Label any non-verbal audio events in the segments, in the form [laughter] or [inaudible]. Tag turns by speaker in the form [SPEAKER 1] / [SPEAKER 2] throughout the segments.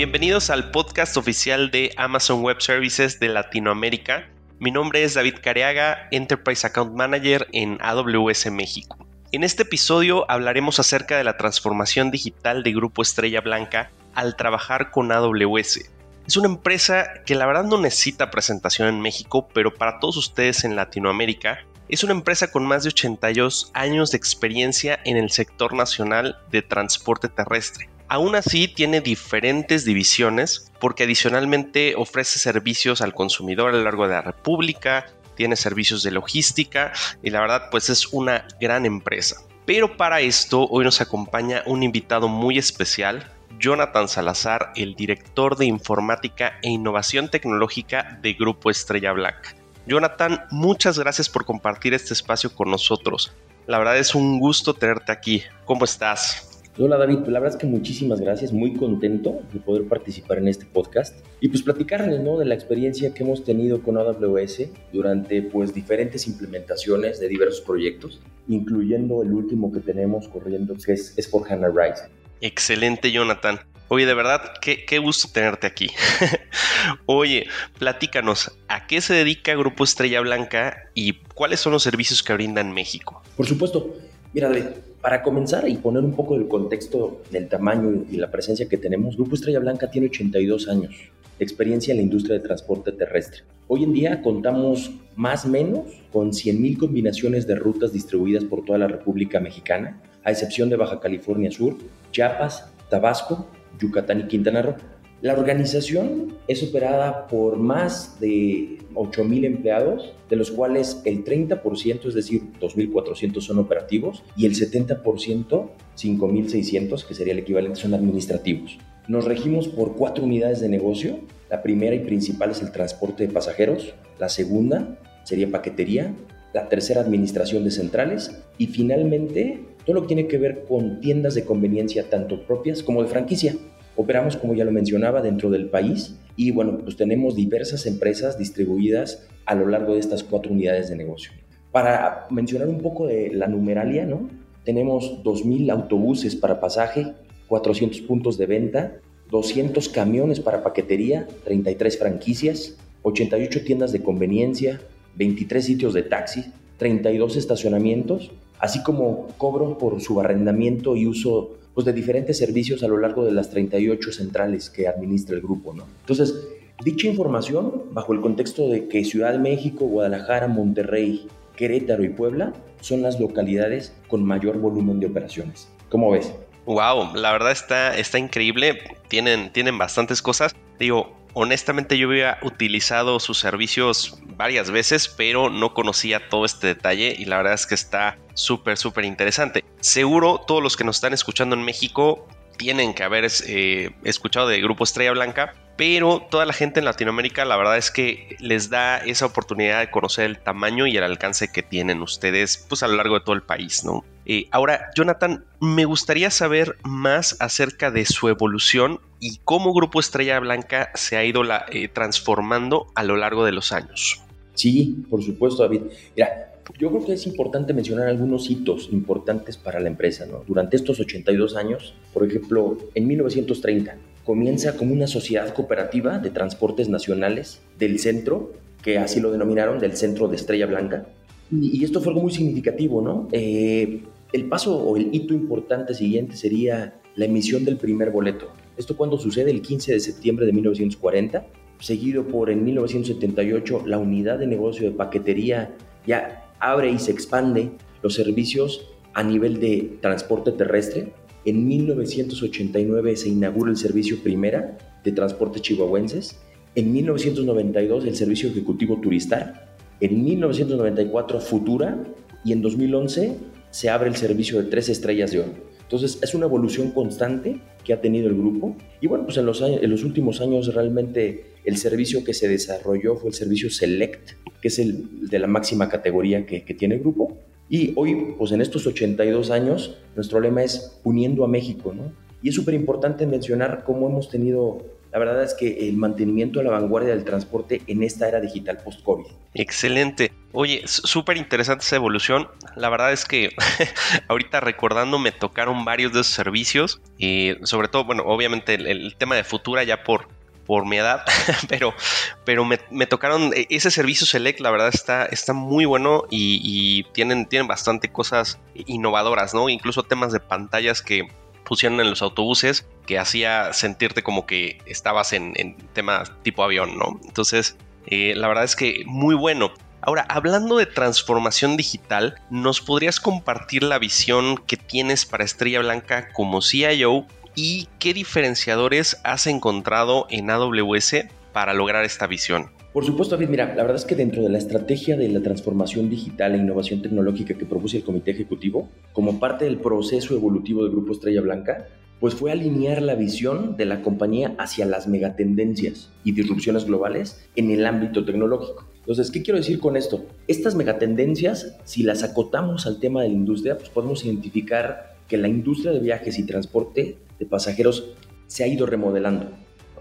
[SPEAKER 1] Bienvenidos al podcast oficial de Amazon Web Services de Latinoamérica. Mi nombre es David Careaga, Enterprise Account Manager en AWS México. En este episodio hablaremos acerca de la transformación digital de Grupo Estrella Blanca al trabajar con AWS. Es una empresa que la verdad no necesita presentación en México, pero para todos ustedes en Latinoamérica es una empresa con más de 82 años de experiencia en el sector nacional de transporte terrestre. Aún así tiene diferentes divisiones porque adicionalmente ofrece servicios al consumidor a lo largo de la República, tiene servicios de logística y la verdad pues es una gran empresa. Pero para esto hoy nos acompaña un invitado muy especial, Jonathan Salazar, el director de informática e innovación tecnológica de Grupo Estrella Black. Jonathan, muchas gracias por compartir este espacio con nosotros. La verdad es un gusto tenerte aquí. ¿Cómo estás?
[SPEAKER 2] Hola David, la verdad es que muchísimas gracias, muy contento de poder participar en este podcast y pues platicarles ¿no? de la experiencia que hemos tenido con AWS durante pues diferentes implementaciones de diversos proyectos, incluyendo el último que tenemos corriendo que es, es por HANA Rise.
[SPEAKER 1] Excelente Jonathan. Oye, de verdad, qué, qué gusto tenerte aquí. [laughs] Oye, platícanos, ¿a qué se dedica Grupo Estrella Blanca y cuáles son los servicios que brinda en México?
[SPEAKER 2] Por supuesto, mira David, para comenzar y poner un poco el contexto del tamaño y la presencia que tenemos, Grupo Estrella Blanca tiene 82 años de experiencia en la industria de transporte terrestre. Hoy en día contamos más o menos con 100.000 combinaciones de rutas distribuidas por toda la República Mexicana, a excepción de Baja California Sur, Chiapas, Tabasco, Yucatán y Quintana Roo. La organización es operada por más de 8.000 empleados, de los cuales el 30%, es decir, 2.400 son operativos y el 70%, 5.600, que sería el equivalente, son administrativos. Nos regimos por cuatro unidades de negocio. La primera y principal es el transporte de pasajeros. La segunda sería paquetería. La tercera, administración de centrales. Y finalmente, todo lo que tiene que ver con tiendas de conveniencia, tanto propias como de franquicia. Operamos, como ya lo mencionaba, dentro del país y bueno, pues tenemos diversas empresas distribuidas a lo largo de estas cuatro unidades de negocio. Para mencionar un poco de la numeralia, ¿no? Tenemos 2.000 autobuses para pasaje, 400 puntos de venta, 200 camiones para paquetería, 33 franquicias, 88 tiendas de conveniencia, 23 sitios de taxi, 32 estacionamientos, así como cobro por su arrendamiento y uso pues, de diferentes servicios a lo largo de las 38 centrales que administra el grupo. ¿no? Entonces, dicha información, bajo el contexto de que Ciudad de México, Guadalajara, Monterrey, Querétaro y Puebla son las localidades con mayor volumen de operaciones. ¿Cómo ves?
[SPEAKER 1] Wow, la verdad está, está increíble. Tienen, tienen bastantes cosas. Digo, honestamente yo había utilizado sus servicios varias veces, pero no conocía todo este detalle y la verdad es que está súper, súper interesante. Seguro todos los que nos están escuchando en México tienen que haber eh, escuchado de Grupo Estrella Blanca, pero toda la gente en Latinoamérica la verdad es que les da esa oportunidad de conocer el tamaño y el alcance que tienen ustedes pues a lo largo de todo el país, ¿no? Eh, ahora, Jonathan, me gustaría saber más acerca de su evolución y cómo Grupo Estrella Blanca se ha ido la, eh, transformando a lo largo de los años.
[SPEAKER 2] Sí, por supuesto, David. Mira, yo creo que es importante mencionar algunos hitos importantes para la empresa. ¿no? Durante estos 82 años, por ejemplo, en 1930 comienza como una sociedad cooperativa de transportes nacionales del centro, que así lo denominaron, del centro de Estrella Blanca. Y, esto fue algo muy significativo, ¿no? Eh, el paso o el hito importante siguiente sería la emisión del primer boleto. Esto cuando sucede el 15 de septiembre de 1940, seguido por en 1978 la unidad de negocio de paquetería ya abre y se expande los servicios a nivel de transporte terrestre. En 1989 se inaugura el servicio Primera de transporte chihuahuenses. En 1992 el servicio ejecutivo Turistar. En 1994 Futura y en 2011 se abre el servicio de tres estrellas de oro. Entonces es una evolución constante que ha tenido el grupo y bueno, pues en los, últimos años realmente el servicio que se desarrolló fue el servicio Select, que es el de la máxima categoría que tiene el grupo. Y hoy, pues en estos 82 años, nuestro lema es uniendo a México, ¿no? Y es súper importante mencionar cómo hemos tenido la verdad es que el mantenimiento a la vanguardia del transporte en esta era digital post-COVID.
[SPEAKER 1] Excelente. Oye, súper interesante esa evolución. La verdad es que [laughs] ahorita recordando me tocaron varios de esos servicios y sobre todo, bueno, obviamente el, tema de Futura ya por, por mi edad, [laughs] pero, pero me, tocaron e, ese servicio Select, la verdad está, está muy bueno y, tienen, tienen bastante cosas innovadoras, ¿no? Incluso temas de pantallas que pusieron en los autobuses que hacía sentirte como que estabas en, en temas tipo avión, ¿no? Entonces, eh, la verdad es que muy bueno. Ahora, hablando de transformación digital, ¿nos podrías compartir la visión que tienes para Estrella Blanca como CIO y qué diferenciadores has encontrado en AWS para lograr esta visión?
[SPEAKER 2] Por supuesto, David, mira, la verdad es que dentro de la estrategia de la transformación digital e innovación tecnológica que propuso el Comité Ejecutivo, como parte del proceso evolutivo del Grupo Estrella Blanca, pues fue alinear la visión de la compañía hacia las megatendencias y disrupciones globales en el ámbito tecnológico. Entonces, ¿qué quiero decir con esto? Estas megatendencias, si las acotamos al tema de la industria, pues podemos identificar que la industria de viajes y transporte de pasajeros se ha ido remodelando.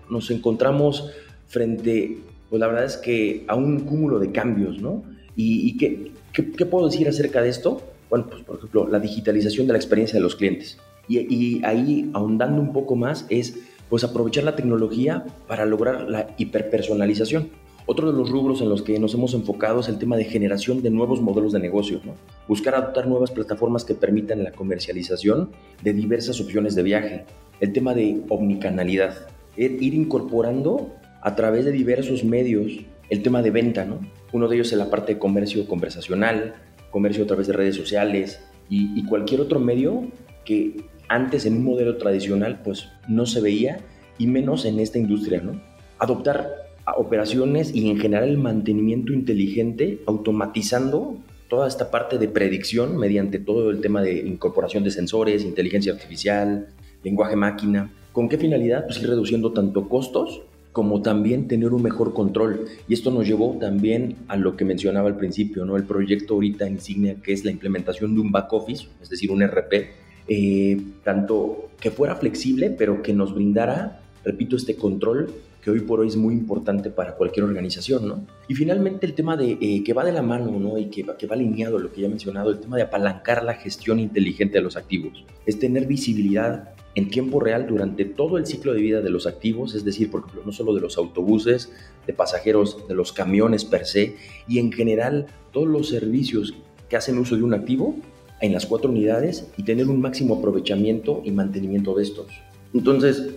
[SPEAKER 2] Nos encontramos frente, pues la verdad es que a un cúmulo de cambios, ¿no? ¿Y, qué, puedo decir acerca de esto? Bueno, pues por ejemplo, la digitalización de la experiencia de los clientes. Y, y ahí, ahondando un poco más, es pues aprovechar la tecnología para lograr la hiperpersonalización. Otro de los rubros en los que nos hemos enfocado es el tema de generación de nuevos modelos de negocio, buscar adoptar nuevas plataformas que permitan la comercialización de diversas opciones de viaje, el tema de omnicanalidad, ir incorporando a través de diversos medios el tema de venta, ¿no? Uno de ellos es la parte de comercio conversacional, comercio a través de redes sociales y, y cualquier otro medio que antes en un modelo tradicional pues no se veía y menos en esta industria, ¿no? Adoptar operaciones y en general el mantenimiento inteligente, automatizando toda esta parte de predicción mediante todo el tema de incorporación de sensores, inteligencia artificial, lenguaje máquina. ¿Con qué finalidad? Pues ir reduciendo tanto costos como también tener un mejor control. Y esto nos llevó también a lo que mencionaba al principio, ¿no? El proyecto ahorita insignia que es la implementación de un back office, es decir, un RP, eh, tanto que fuera flexible, pero que nos brindara, repito, este control que hoy por hoy es muy importante para cualquier organización, ¿no? Y finalmente el tema de eh, que va de la mano, ¿no? Y que, que va alineado a lo que ya he mencionado, el tema de apalancar la gestión inteligente de los activos, es tener visibilidad en tiempo real durante todo el ciclo de vida de los activos, es decir, por ejemplo, no solo de los autobuses, de pasajeros, de los camiones per se, y en general todos los servicios que hacen uso de un activo en las cuatro unidades y tener un máximo aprovechamiento y mantenimiento de estos. Entonces,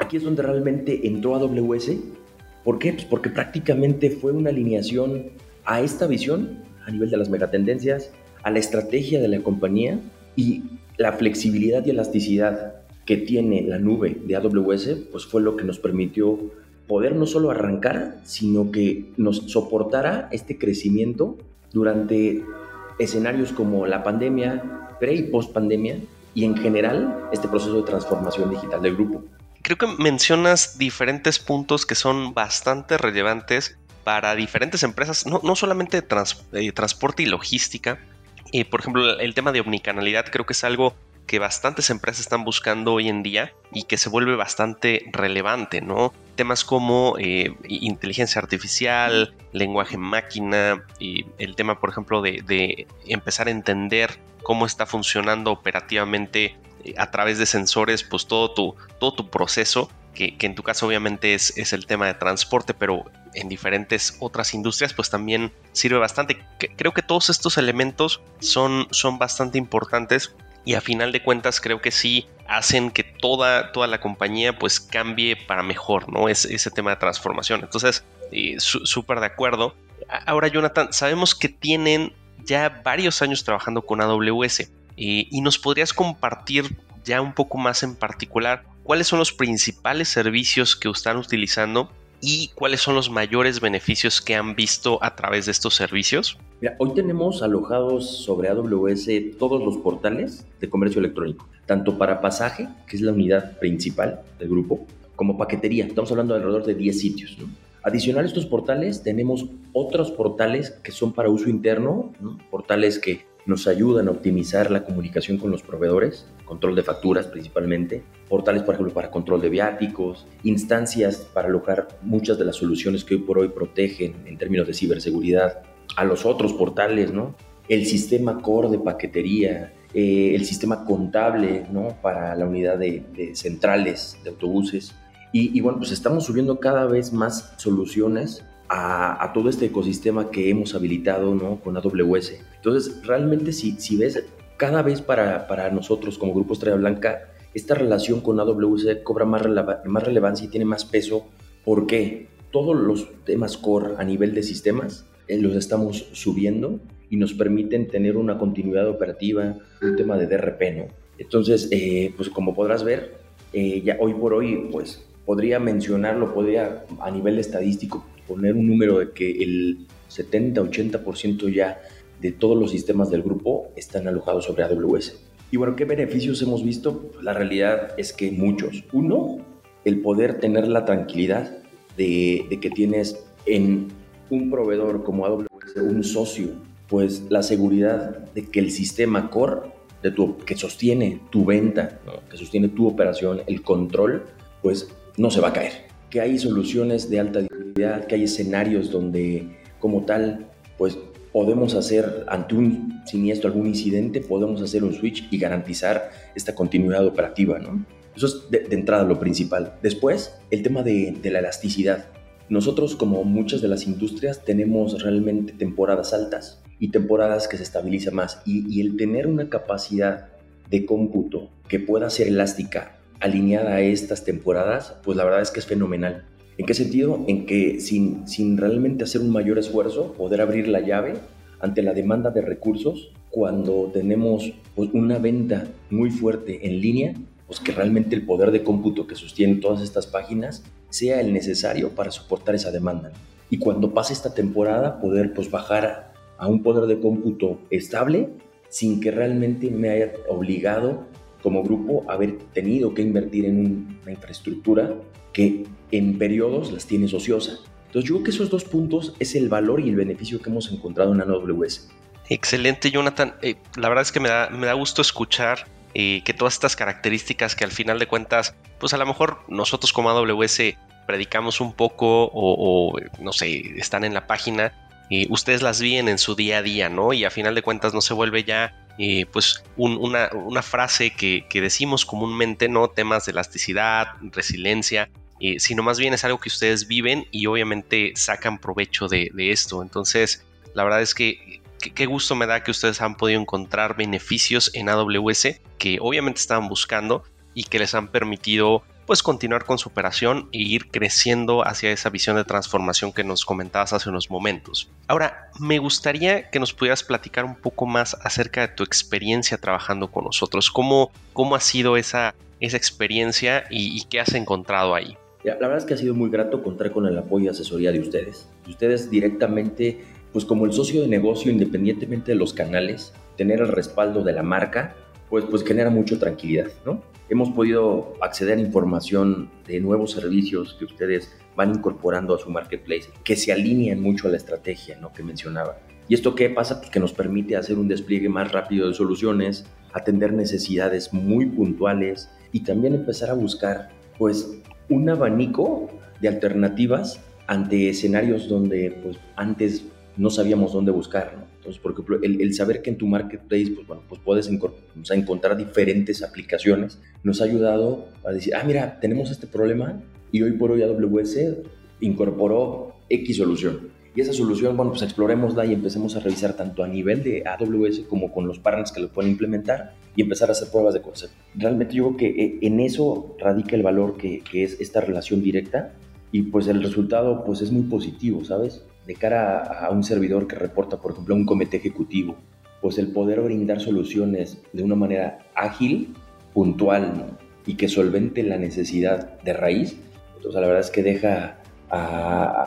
[SPEAKER 2] Aquí es donde realmente entró AWS. ¿Por qué? Pues porque prácticamente fue una alineación a esta visión a nivel de las megatendencias, a la estrategia de la compañía y la flexibilidad y elasticidad que tiene la nube de AWS, pues fue lo que nos permitió poder no solo arrancar, sino que nos soportara este crecimiento durante escenarios como la pandemia, pre y post pandemia, y en general este proceso de transformación digital del grupo
[SPEAKER 1] creo que mencionas diferentes puntos que son bastante relevantes para diferentes empresas, no, solamente de transporte y logística. Eh, por ejemplo, el tema de omnicanalidad creo que es algo que bastantes empresas están buscando hoy en día y que se vuelve bastante relevante, ¿no? Temas como eh, inteligencia artificial, lenguaje máquina, y el tema, por ejemplo, de empezar a entender cómo está funcionando operativamente a través de sensores, pues todo tu, todo tu proceso, que, en tu caso obviamente es, es, el tema de transporte, pero en diferentes otras industrias, pues también sirve bastante. Creo que todos estos elementos son, son bastante importantes y a final de cuentas creo que sí hacen que toda, toda la compañía pues cambie para mejor, ¿no? Es ese tema de transformación. Entonces, eh, súper de acuerdo. Ahora, Jonathan, sabemos que tienen ya varios años trabajando con AWS. Eh, y nos podrías compartir ya un poco más en particular cuáles son los principales servicios que están utilizando y cuáles son los mayores beneficios que han visto a través de estos servicios.
[SPEAKER 2] Hoy tenemos alojados sobre AWS todos los portales de comercio electrónico, tanto para pasaje, que es la unidad principal del grupo, como paquetería. Estamos hablando de alrededor de 10 sitios. Adicional a estos portales, tenemos otros portales que son para uso interno, portales que nos ayudan a optimizar la comunicación con los proveedores, control de facturas principalmente, portales, por ejemplo, para control de viáticos, instancias para alojar muchas de las soluciones que hoy por hoy protegen en términos de ciberseguridad a los otros portales, ¿no? El sistema core de paquetería, eh, el sistema contable, ¿no? Para la unidad de, centrales de autobuses. Y, y, bueno, pues estamos subiendo cada vez más soluciones a, todo este ecosistema que hemos habilitado ¿no? con AWS. Entonces, realmente si, si ves, cada vez para, para nosotros como Grupo Estrella Blanca, esta relación con AWS cobra más, más relevancia y tiene más peso. ¿Por qué? Todos los temas core a nivel de sistemas eh, los estamos subiendo y nos permiten tener una continuidad operativa, un tema de DRP, ¿no? Entonces, eh, pues como podrás ver, eh, ya hoy por hoy, pues podría mencionarlo, podría a nivel estadístico poner un número de que el 70-80% ya de todos los sistemas del grupo están alojados sobre AWS. Y bueno, ¿qué beneficios hemos visto? La realidad es que muchos. Uno, el poder tener la tranquilidad de, que tienes en un proveedor como AWS, un socio, pues la seguridad de que el sistema core de tu, que sostiene tu venta, que sostiene tu operación, el control, pues no se va a caer que hay soluciones de alta dificultad, que hay escenarios donde como tal, pues podemos hacer ante un siniestro, algún incidente, podemos hacer un switch y garantizar esta continuidad operativa, ¿no? Eso es de, entrada lo principal. Después, el tema de, la elasticidad. Nosotros, como muchas de las industrias, tenemos realmente temporadas altas y temporadas que se estabiliza más. Y, y el tener una capacidad de cómputo que pueda ser elástica alineada a estas temporadas, pues la verdad es que es fenomenal. ¿En qué sentido? En que sin, sin realmente hacer un mayor esfuerzo, poder abrir la llave ante la demanda de recursos cuando tenemos pues, una venta muy fuerte en línea, pues que realmente el poder de cómputo que sostiene todas estas páginas sea el necesario para soportar esa demanda. Y cuando pase esta temporada, poder pues bajar a un poder de cómputo estable sin que realmente me haya obligado como grupo haber tenido que invertir en una infraestructura que en periodos las tienes ociosa. Entonces yo creo que esos dos puntos es el valor y el beneficio que hemos encontrado en AWS.
[SPEAKER 1] Excelente, Jonathan. Eh, la verdad es que me da, me da gusto escuchar eh, que todas estas características que al final de cuentas, pues a lo mejor nosotros como AWS predicamos un poco o, no sé, están en la página, y ustedes las viven en su día a día, ¿no? Y a final de cuentas no se vuelve ya eh, pues una, frase que, decimos comúnmente, ¿no? Temas de elasticidad, resiliencia, eh, sino más bien es algo que ustedes viven y obviamente sacan provecho de, esto. Entonces, la verdad es que qué gusto me da que ustedes han podido encontrar beneficios en AWS que obviamente estaban buscando y que les han permitido pues continuar con su operación e ir creciendo hacia esa visión de transformación que nos comentabas hace unos momentos. Ahora, me gustaría que nos pudieras platicar un poco más acerca de tu experiencia trabajando con nosotros. ¿Cómo, cómo ha sido esa, esa experiencia y, qué has encontrado ahí?
[SPEAKER 2] La verdad es que ha sido muy grato contar con el apoyo y asesoría de ustedes. Ustedes directamente, pues como el socio de negocio, independientemente de los canales, tener el respaldo de la marca, pues, pues genera mucho tranquilidad, ¿no? hemos podido acceder a información de nuevos servicios que ustedes van incorporando a su marketplace, que se alinean mucho a la estrategia ¿no? que mencionaba. ¿Y esto qué pasa? Pues que nos permite hacer un despliegue más rápido de soluciones, atender necesidades muy puntuales y también empezar a buscar pues un abanico de alternativas ante escenarios donde pues antes no sabíamos dónde buscar. ¿no? Entonces, por ejemplo, el, saber que en tu marketplace, pues bueno, pues puedes encontrar diferentes aplicaciones, nos ha ayudado a decir, ah, mira, tenemos este problema y hoy por hoy AWS incorporó X solución. Y esa solución, bueno, pues exploremosla y empecemos a revisar tanto a nivel de AWS como con los partners que lo pueden implementar y empezar a hacer pruebas de concepto. Realmente yo creo que eh, en eso radica el valor que, es esta relación directa y pues el resultado pues es muy positivo, ¿sabes? de cara a un servidor que reporta, por ejemplo, a un comité ejecutivo, pues el poder brindar soluciones de una manera ágil, puntual y que solvente la necesidad de raíz, entonces la verdad es que deja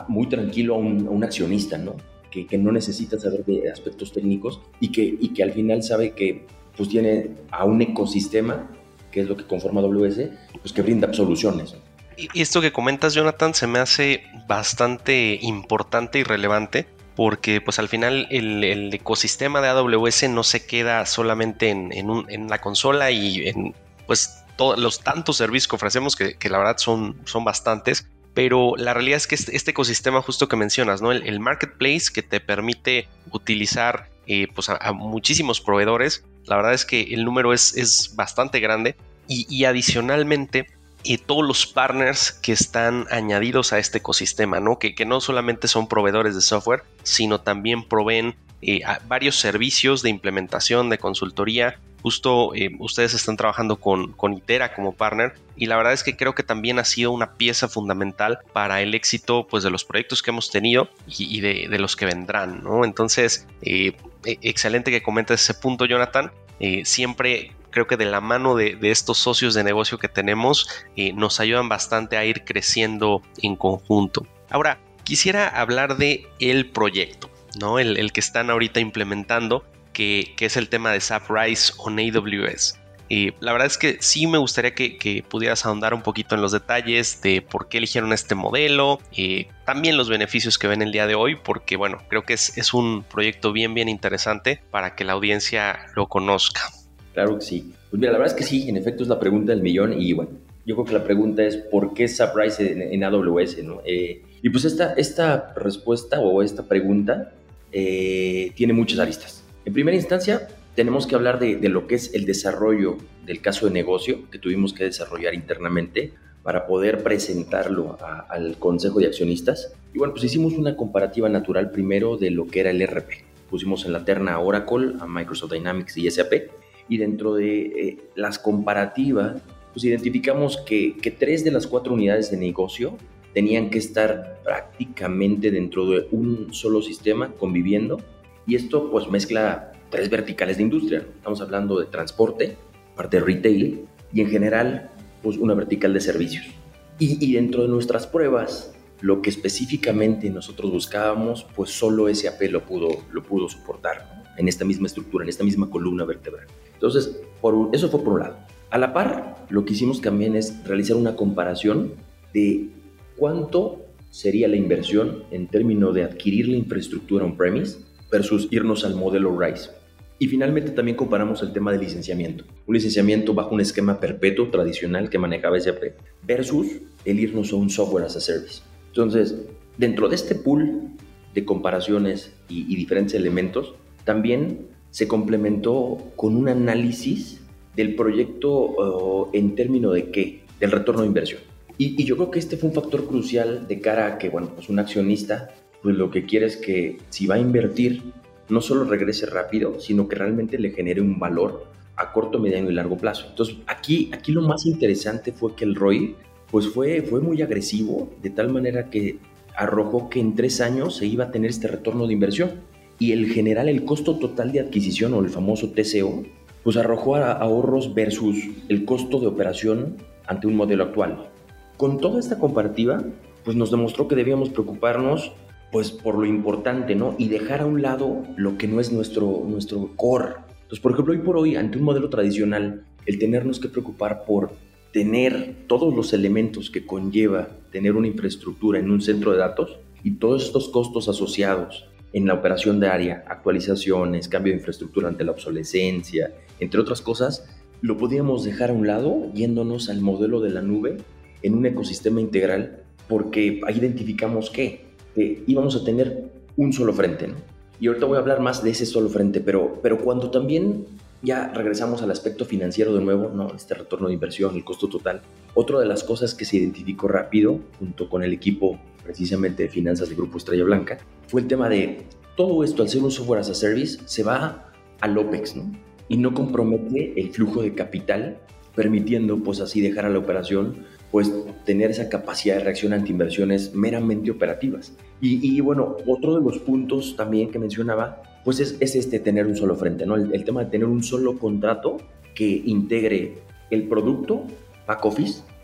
[SPEAKER 2] muy tranquilo a un, accionista, ¿no? Que, que, no necesita saber de aspectos técnicos y que, y que al final sabe que pues tiene a un ecosistema, que es lo que conforma AWS, pues que brinda soluciones.
[SPEAKER 1] Y esto que comentas, Jonathan, se me hace bastante importante y relevante porque pues al final el, ecosistema de AWS no se queda solamente en, la consola y en pues todos los tantos servicios que ofrecemos que, la verdad son, son bastantes pero la realidad es que este, este ecosistema justo que mencionas, ¿no? El, marketplace que te permite utilizar eh, pues a, muchísimos proveedores, la verdad es que el número es, es bastante grande y, adicionalmente y todos los partners que están añadidos a este ecosistema, ¿no? Que, que no solamente son proveedores de software, sino también proveen eh, varios servicios de implementación, de consultoría. Justo eh, ustedes están trabajando con, con Itera como partner y la verdad es que creo que también ha sido una pieza fundamental para el éxito pues, de los proyectos que hemos tenido y, de, los que vendrán. ¿no? Entonces, eh, e, excelente que comentes ese punto, Jonathan. siempre creo que de la mano de, estos socios de negocio que tenemos nos ayudan bastante a ir creciendo en conjunto. Ahora, quisiera hablar de el proyecto. ¿No? El, que están ahorita implementando, que, es el tema de SAP Rise on AWS. Y la verdad es que sí me gustaría que, pudieras ahondar un poquito en los detalles de por qué eligieron este modelo, y también los beneficios que ven el día de hoy, porque bueno, creo que es, es un proyecto bien, bien interesante para que la audiencia lo conozca.
[SPEAKER 2] Claro que sí. Pues mira, la verdad es que sí, en efecto es la pregunta del millón y bueno, yo creo que la pregunta es ¿por qué SAP Rise en, AWS? ¿no? Eh, y pues esta, esta respuesta o esta pregunta eh, tiene muchas aristas. En primera instancia, tenemos que hablar de, lo que es el desarrollo del caso de negocio que tuvimos que desarrollar internamente para poder presentarlo al Consejo de Accionistas. Y bueno, pues hicimos una comparativa natural primero de lo que era el RP. Pusimos en la terna a Oracle, a Microsoft Dynamics y SAP. Y dentro de eh, las comparativas, pues identificamos que, que tres de las cuatro unidades de negocio tenían que estar prácticamente dentro de un solo sistema conviviendo y esto pues mezcla tres verticales de industria. Estamos hablando de transporte, parte de retail y en general pues una vertical de servicios. Y, dentro de nuestras pruebas, lo que específicamente nosotros buscábamos, pues solo SAP lo pudo, lo pudo soportar en esta misma estructura, en esta misma columna vertebral. Entonces, por eso fue por un lado. A la par, lo que hicimos también es realizar una comparación de ¿Cuánto sería la inversión en términos de adquirir la infraestructura on-premise versus irnos al modelo RISE? Y finalmente también comparamos el tema de licenciamiento. Un licenciamiento bajo un esquema perpetuo tradicional que manejaba SAP versus el irnos a un software as a service. Entonces, dentro de este pool de comparaciones y, diferentes elementos, también se complementó con un análisis del proyecto en términos de qué? Del retorno de inversión. Y, yo creo que este fue un factor crucial de cara a que, bueno, pues un accionista, pues lo que quiere es que si va a invertir, no solo regrese rápido, sino que realmente le genere un valor a corto, mediano y largo plazo. Entonces, aquí, aquí lo más interesante fue que el ROI, pues fue, fue muy agresivo, de tal manera que arrojó que en tres años se iba a tener este retorno de inversión. Y el general, el costo total de adquisición o el famoso TCO, pues arrojó ahorros versus el costo de operación ante un modelo actual. Con toda esta comparativa, pues nos demostró que debíamos preocuparnos pues por lo importante, ¿no? Y dejar a un lado lo que no es nuestro, nuestro core. Entonces, por ejemplo, hoy por hoy, ante un modelo tradicional, el tenernos que preocupar por tener todos los elementos que conlleva tener una infraestructura en un centro de datos y todos estos costos asociados en la operación de área, actualizaciones, cambio de infraestructura ante la obsolescencia, entre otras cosas, lo podíamos dejar a un lado yéndonos al modelo de la nube en un ecosistema integral porque ahí identificamos que íbamos a tener un solo frente. ¿no? Y ahorita voy a hablar más de ese solo frente, pero, pero cuando también ya regresamos al aspecto financiero de nuevo, ¿no? este retorno de inversión, el costo total, otra de las cosas que se identificó rápido junto con el equipo precisamente de finanzas del Grupo Estrella Blanca fue el tema de todo esto al ser un software as a service se va al OPEX ¿no? y no compromete el flujo de capital permitiendo pues así dejar a la operación pues tener esa capacidad de reacción ante inversiones meramente operativas. Y, bueno, otro de los puntos también que mencionaba, pues es, este tener un solo frente, ¿no? El, tema de tener un solo contrato que integre el producto, back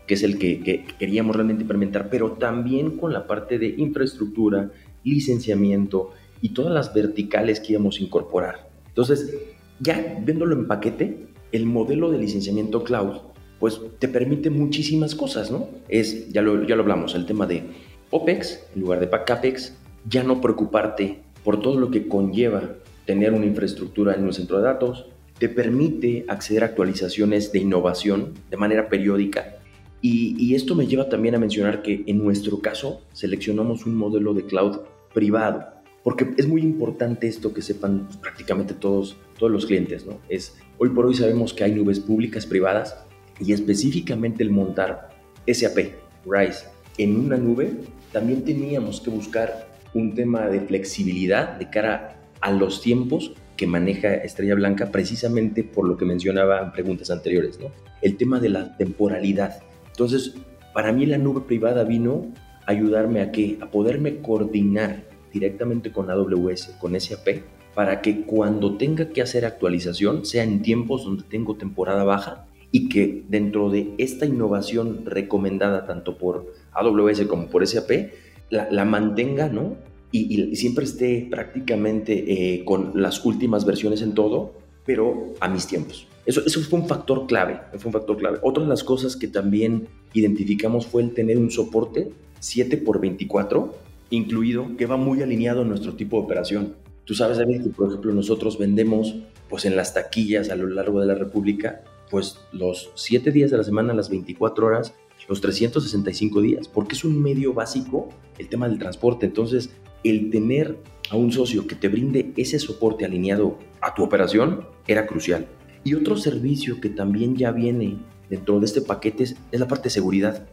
[SPEAKER 2] que es el que, que queríamos realmente implementar, pero también con la parte de infraestructura, licenciamiento y todas las verticales que íbamos a incorporar. Entonces, ya viéndolo en paquete, el modelo de licenciamiento cloud pues te permite muchísimas cosas, ¿no? Es, ya lo, ya lo hablamos, el tema de OPEX en lugar de CAPEX, ya no preocuparte por todo lo que conlleva tener una infraestructura en un centro de datos, te permite acceder a actualizaciones de innovación de manera periódica Y, esto me lleva también a mencionar que en nuestro caso seleccionamos un modelo de cloud privado, porque es muy importante esto que sepan prácticamente todos, todos los clientes, ¿no? Es, hoy por hoy sabemos que hay nubes públicas, privadas, y específicamente el montar SAP, RISE, en una nube, también teníamos que buscar un tema de flexibilidad de cara a los tiempos que maneja Estrella Blanca precisamente por lo que mencionaba en preguntas anteriores, ¿no? El tema de la temporalidad. Entonces, para mí la nube privada vino a ayudarme a qué? A poderme coordinar directamente con AWS, con SAP, para que cuando tenga que hacer actualización sea en tiempos donde tengo temporada baja y que dentro de esta innovación recomendada tanto por AWS como por SAP, la, mantenga, ¿no? Y, siempre esté prácticamente eh, con las últimas versiones en todo, pero a mis tiempos. Eso, eso fue un factor clave, fue un factor clave. Otra de las cosas que también identificamos fue el tener un soporte 7 por 24 incluido que va muy alineado a nuestro tipo de operación. Tú sabes, David, que por ejemplo nosotros vendemos pues en las taquillas a lo largo de la República pues los 7 días de la semana, las 24 horas, los 365 días, porque es un medio básico el tema del transporte. Entonces, el tener a un socio que te brinde ese soporte alineado a tu operación era crucial. Y otro servicio que también ya viene dentro de este paquete es, la parte de seguridad.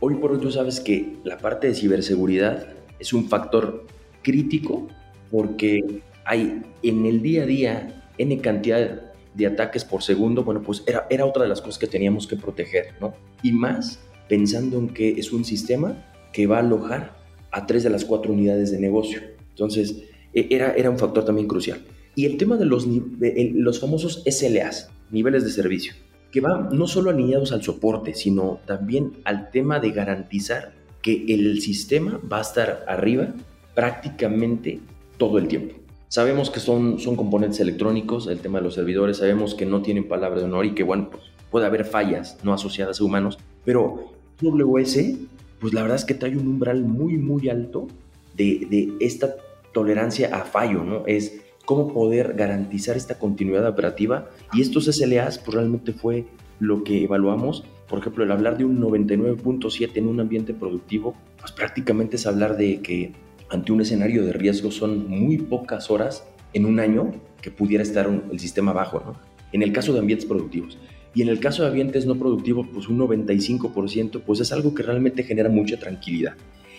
[SPEAKER 2] Hoy por hoy tú sabes que la parte de ciberseguridad es un factor crítico porque hay en el día a día N cantidad de ataques por segundo, bueno, pues era, era otra de las cosas que teníamos que proteger, ¿no? Y más pensando en que es un sistema que va a alojar a tres de las cuatro unidades de negocio. Entonces, e, era, era un factor también crucial. Y el tema de los, los famosos SLAs, niveles de servicio, que van no solo alineados al soporte, sino también al tema de garantizar que el sistema va a estar arriba prácticamente todo el tiempo. Sabemos que son, son componentes electrónicos, el tema de los servidores, sabemos que no tienen palabra de honor y que, bueno, pues, puede haber fallas no asociadas a humanos, pero WS, pues la verdad es que trae un umbral muy, muy alto de, de esta tolerancia a fallo, ¿no? Es cómo poder garantizar esta continuidad operativa y estos SLAs pues realmente fue lo que evaluamos. Por ejemplo, el hablar de un 99.7 en un ambiente productivo, pues prácticamente es hablar de que ante un escenario de riesgo son muy pocas horas en un año que pudiera estar el sistema bajo, ¿no? En el caso de ambientes productivos. Y en el caso de ambientes no productivos, pues un 95%, pues es algo que realmente genera mucha tranquilidad.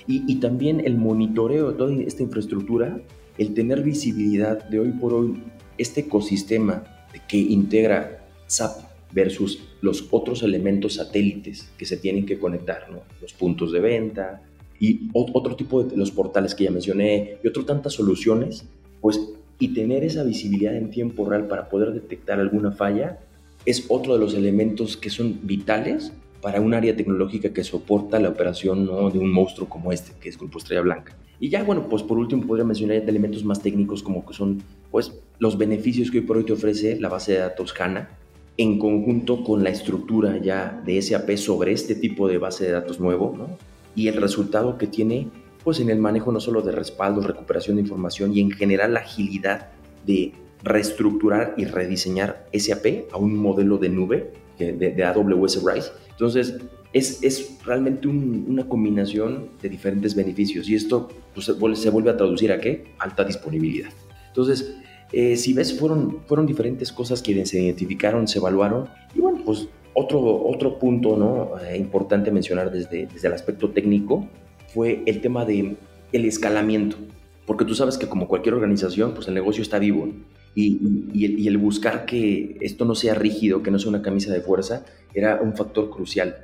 [SPEAKER 2] Y, y también el monitoreo de toda esta infraestructura el tener visibilidad de hoy por hoy este ecosistema que integra SAP versus los otros elementos satélites que se tienen que conectar, ¿no? los puntos de venta y otro tipo de los portales que ya mencioné y otro tantas soluciones, pues y tener esa visibilidad en tiempo real para poder detectar alguna falla es otro de los elementos que son vitales para un área tecnológica que soporta la operación ¿no? de un monstruo como este, que es Grupo Estrella Blanca. Y ya, bueno, pues por último podría mencionar elementos más técnicos como que son, pues, los beneficios que hoy por hoy te ofrece la base de datos HANA en conjunto con la estructura ya de SAP sobre este tipo de base de datos nuevo, ¿no? Y el resultado que tiene, pues, en el manejo no solo de respaldo, recuperación de información y en general la agilidad de reestructurar y rediseñar SAP a un modelo de nube de, de AWS RISE. Entonces, es, realmente una combinación de diferentes beneficios y esto pues, se vuelve a traducir a qué? Alta disponibilidad. Entonces, eh, si ves, fueron, fueron diferentes cosas que se identificaron, se evaluaron y bueno, pues otro, otro punto ¿no? Eh, importante mencionar desde, desde el aspecto técnico fue el tema de el escalamiento, porque tú sabes que como cualquier organización, pues el negocio está vivo y, y, el, y el buscar que esto no sea rígido, que no sea una camisa de fuerza, era un factor crucial.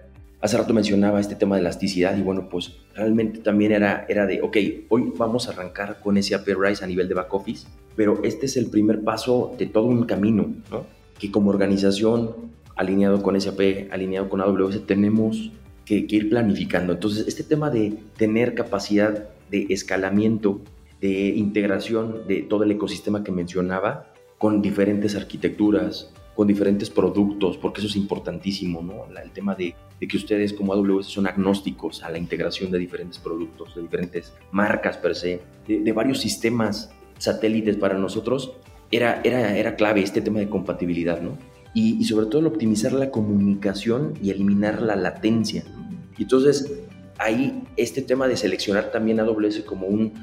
[SPEAKER 2] Hace rato mencionaba este tema de elasticidad y bueno, pues realmente también era, era de, ok, hoy vamos a arrancar con ese AP Rise a nivel de back office, pero este es el primer paso de todo un camino, ¿no? Que como organización, alineado con SAP, alineado con AWS, tenemos que, ir planificando. Entonces, este tema de tener capacidad de escalamiento, de integración de todo el ecosistema que mencionaba, con diferentes arquitecturas, con diferentes productos, porque eso es importantísimo, ¿no? el tema de, que ustedes como AWS son agnósticos a la integración de diferentes productos, de diferentes marcas per se, de, varios sistemas satélites para nosotros, era, era, era clave este tema de compatibilidad, ¿no? Y, sobre todo el optimizar la comunicación y eliminar la latencia. Y entonces ahí este tema de seleccionar también AWS como un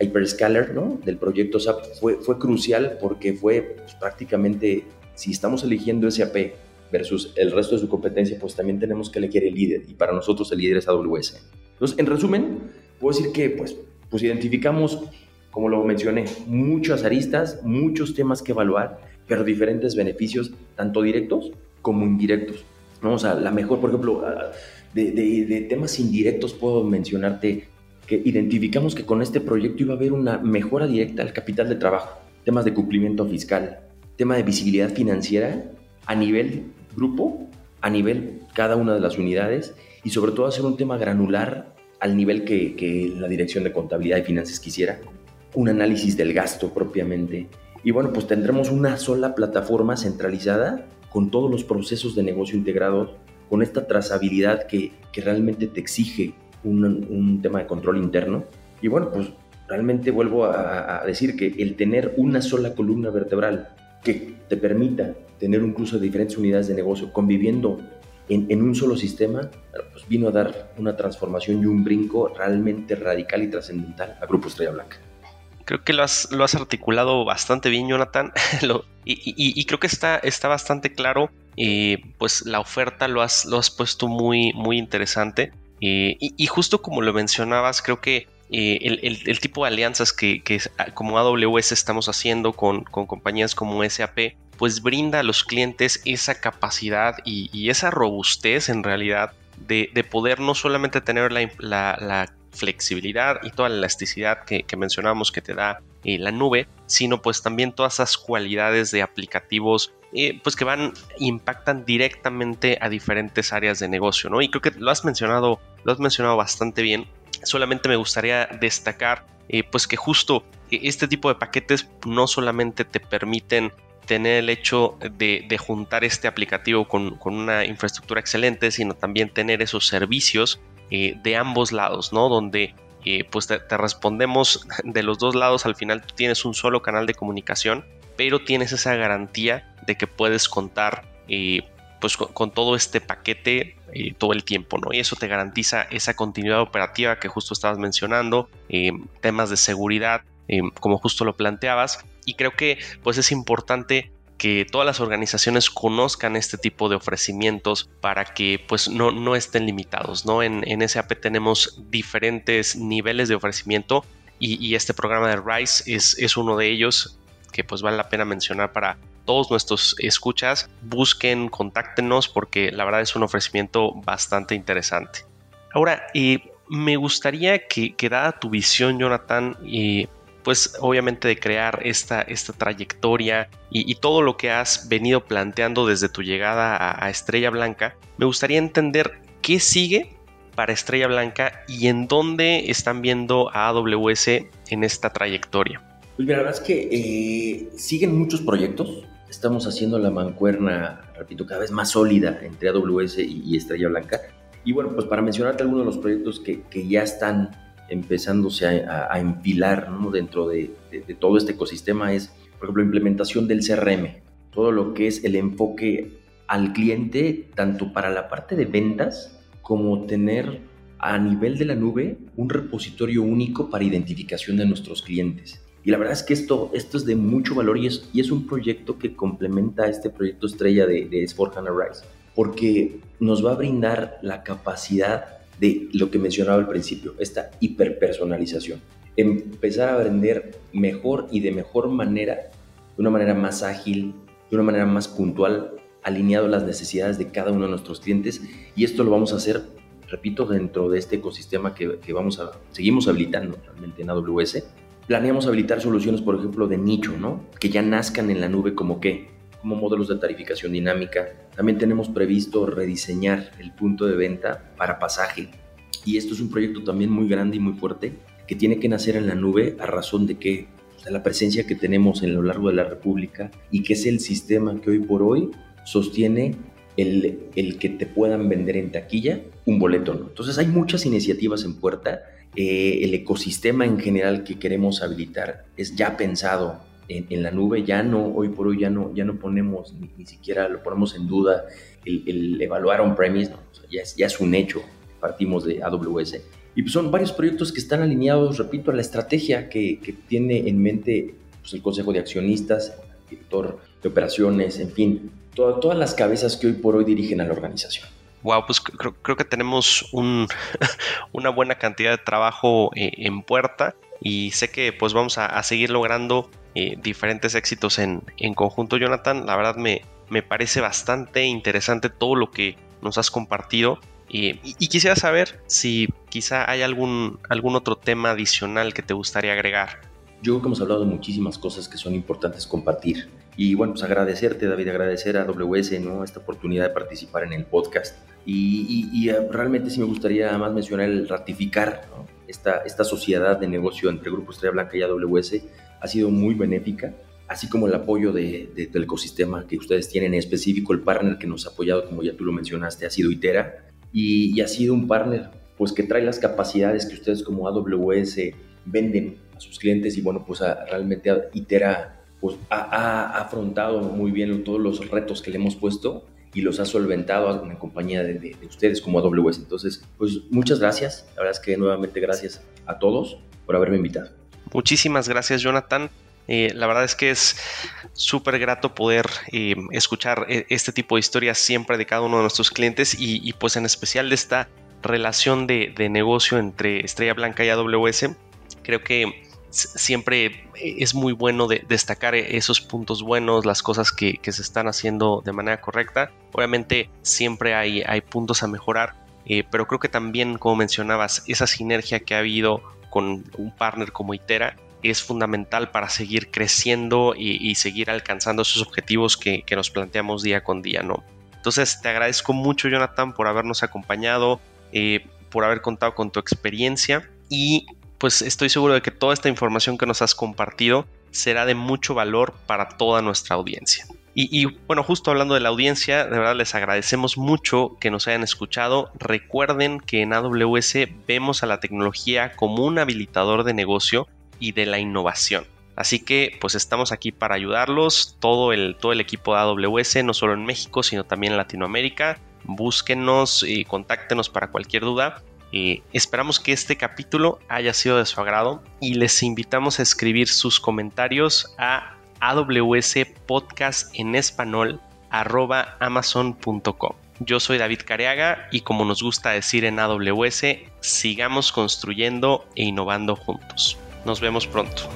[SPEAKER 2] hyperscaler ¿no? del proyecto SAP fue, fue crucial porque fue pues, prácticamente, si estamos eligiendo SAP versus el resto de su competencia, pues también tenemos que elegir el líder y para nosotros el líder es AWS. Entonces, en resumen, puedo decir que pues, pues identificamos, como lo mencioné, muchas aristas, muchos temas que evaluar, pero diferentes beneficios, tanto directos como indirectos. Vamos a la mejor, por ejemplo, de, temas indirectos puedo mencionarte que identificamos que con este proyecto iba a haber una mejora directa al capital de trabajo, temas de cumplimiento fiscal, tema de visibilidad financiera a nivel grupo, a nivel cada una de las unidades y sobre todo hacer un tema granular al nivel que la Dirección de Contabilidad y Finanzas quisiera, un análisis del gasto propiamente. Y bueno, pues tendremos una sola plataforma centralizada con todos los procesos de negocio integrados, con esta trazabilidad que, que realmente te exige un, un, tema de control interno. Y bueno, pues realmente vuelvo a, decir que el tener una sola columna vertebral que te permita tener un cruce de diferentes unidades de negocio conviviendo en, un solo sistema, pues vino a dar una transformación y un brinco realmente radical y trascendental a Grupo Estrella Blanca.
[SPEAKER 1] Creo que lo has, lo has articulado bastante bien, Jonathan, [laughs] y, creo que está, está bastante claro. pues la oferta lo has, lo has puesto muy, muy interesante. y, justo como lo mencionabas, creo que el, tipo de alianzas que, como AWS estamos haciendo con, con compañías como SAP, pues brinda a los clientes esa capacidad y, esa robustez en realidad de, poder no solamente tener la, flexibilidad y toda la elasticidad que, mencionábamos que te da eh, la nube, sino pues también todas esas cualidades de aplicativos eh, pues que van, impactan directamente a diferentes áreas de negocio, ¿no? Y creo que lo has mencionado, lo has mencionado bastante bien. Solamente me gustaría destacar eh, pues que justo este tipo de paquetes no solamente te permiten tener el hecho de, juntar este aplicativo con, una infraestructura excelente, sino también tener esos servicios eh, de ambos lados, ¿no? Donde eh, pues te, respondemos de los dos lados, al final tienes un solo canal de comunicación, pero tienes esa garantía de que puedes contar eh, pues con, todo este paquete todo el tiempo, ¿no? Y eso te garantiza esa continuidad operativa que justo estabas mencionando, temas de seguridad, como justo lo planteabas, y creo que pues es importante que todas las organizaciones conozcan este tipo de ofrecimientos para que pues no, no estén limitados, ¿no? En, en SAP tenemos diferentes niveles de ofrecimiento y, este programa de RISE es, es, uno de ellos que pues vale la pena mencionar para todos nuestros escuchas. Busquen, contáctenos porque la verdad es un ofrecimiento bastante interesante. Ahora, eh, me gustaría que, que dada tu visión, Jonathan, eh, pues obviamente de crear esta, esta trayectoria y, todo lo que has venido planteando desde tu llegada a, Estrella Blanca, me gustaría entender qué sigue para Estrella Blanca y en dónde están viendo a AWS en esta trayectoria.
[SPEAKER 2] Pues la verdad es que eh, siguen muchos proyectos. Estamos haciendo la mancuerna, repito, cada vez más sólida entre AWS y, Estrella Blanca. Y bueno, pues para mencionarte algunos de los proyectos que, que ya están empezándose a, a, empilar dentro de, todo este ecosistema es, por ejemplo, implementación del CRM, todo lo que es el enfoque al cliente, tanto para la parte de ventas como tener a nivel de la nube un repositorio único para identificación de nuestros clientes. Y la verdad es que esto, esto es de mucho valor y es, y es un proyecto que complementa este proyecto estrella de, de S4HANA Rise, porque nos va a brindar la capacidad de lo que mencionaba al principio, esta hiperpersonalización. Empezar a vender mejor y de mejor manera, de una manera más ágil, de una manera más puntual, alineado a las necesidades de cada uno de nuestros clientes. Y esto lo vamos a hacer, repito, dentro de este ecosistema que, que vamos a, seguimos habilitando realmente en AWS. Planeamos habilitar soluciones, por ejemplo, de nicho, ¿no? Que ya nazcan en la nube como qué? Como modelos de tarificación dinámica. También tenemos previsto rediseñar el punto de venta para pasaje. Y esto es un proyecto también muy grande y muy fuerte que tiene que nacer en la nube a razón de que de la presencia que tenemos en lo largo de la República y que es el sistema que hoy por hoy sostiene el, el que te puedan vender en taquilla un boleto. ¿no? Entonces hay muchas iniciativas en puerta. Eh, el ecosistema en general que queremos habilitar es ya pensado en, la nube, ya no, hoy por hoy ya no, ya no ponemos, ni, siquiera lo ponemos en duda el, evaluar on-premise, ya, es, ya es un hecho, partimos de AWS. Y pues son varios proyectos que están alineados, repito, a la estrategia que, que tiene en mente pues, el Consejo de Accionistas, el director de operaciones, en fin, todas las cabezas que hoy por hoy dirigen a la organización.
[SPEAKER 1] Wow, pues creo, creo que tenemos un, [laughs] una buena cantidad de trabajo eh, en puerta y sé que pues vamos a, seguir logrando eh, diferentes éxitos en, en, conjunto, Jonathan. La verdad me, me parece bastante interesante todo lo que nos has compartido. y, y, quisiera saber si quizá hay algún, algún otro tema adicional que te gustaría agregar.
[SPEAKER 2] Yo creo que hemos hablado de muchísimas cosas que son importantes compartir. Y bueno, pues agradecerte, David, agradecer a AWS ¿no? esta oportunidad de participar en el podcast. Y, eh, realmente sí me gustaría más mencionar el ratificar esta, esta sociedad de negocio entre Grupo Estrella Blanca y AWS. Ha sido muy benéfica, así como el apoyo de, del ecosistema que ustedes tienen, en específico el partner que nos ha apoyado, como ya tú lo mencionaste, ha sido Itera. Y, y ha sido un partner pues que trae las capacidades que ustedes como AWS venden a sus clientes y bueno, pues realmente Itera pues ha, afrontado muy bien todos los retos que le hemos puesto y los ha solventado en compañía de, ustedes como AWS. Entonces, pues muchas gracias. La verdad es que nuevamente gracias a todos por haberme invitado.
[SPEAKER 1] Muchísimas gracias, Jonathan. Eh, la verdad es que es súper grato poder eh, escuchar eh, este tipo de historias siempre de cada uno de nuestros clientes y, pues en especial de esta relación de, de negocio entre Estrella Blanca y AWS. Creo que siempre es muy bueno destacar esos puntos buenos, las cosas que, se están haciendo de manera correcta. Obviamente siempre hay, hay puntos a mejorar, pero creo que también, como mencionabas, esa sinergia que ha habido con un partner como Itera es fundamental para seguir creciendo y, seguir alcanzando esos objetivos que, nos planteamos día con día, ¿no? Entonces te agradezco mucho, Jonathan, por habernos acompañado, eh, por haber contado con tu experiencia y pues estoy seguro de que toda esta información que nos has compartido será de mucho valor para toda nuestra audiencia. Y, bueno, justo hablando de la audiencia, de verdad les agradecemos mucho que nos hayan escuchado. Recuerden que en AWS vemos a la tecnología como un habilitador de negocio y de la innovación. Así que pues estamos aquí para ayudarlos, todo el, todo el equipo de AWS, no solo en México, sino también en Latinoamérica. Búsquenos y contáctenos para cualquier duda esperamos que este capítulo haya sido de su agrado y les invitamos a escribir sus comentarios a AWS Podcast en español amazon.com. Yo soy David Careaga y como nos gusta decir en AWS, sigamos construyendo e innovando juntos. Nos vemos pronto.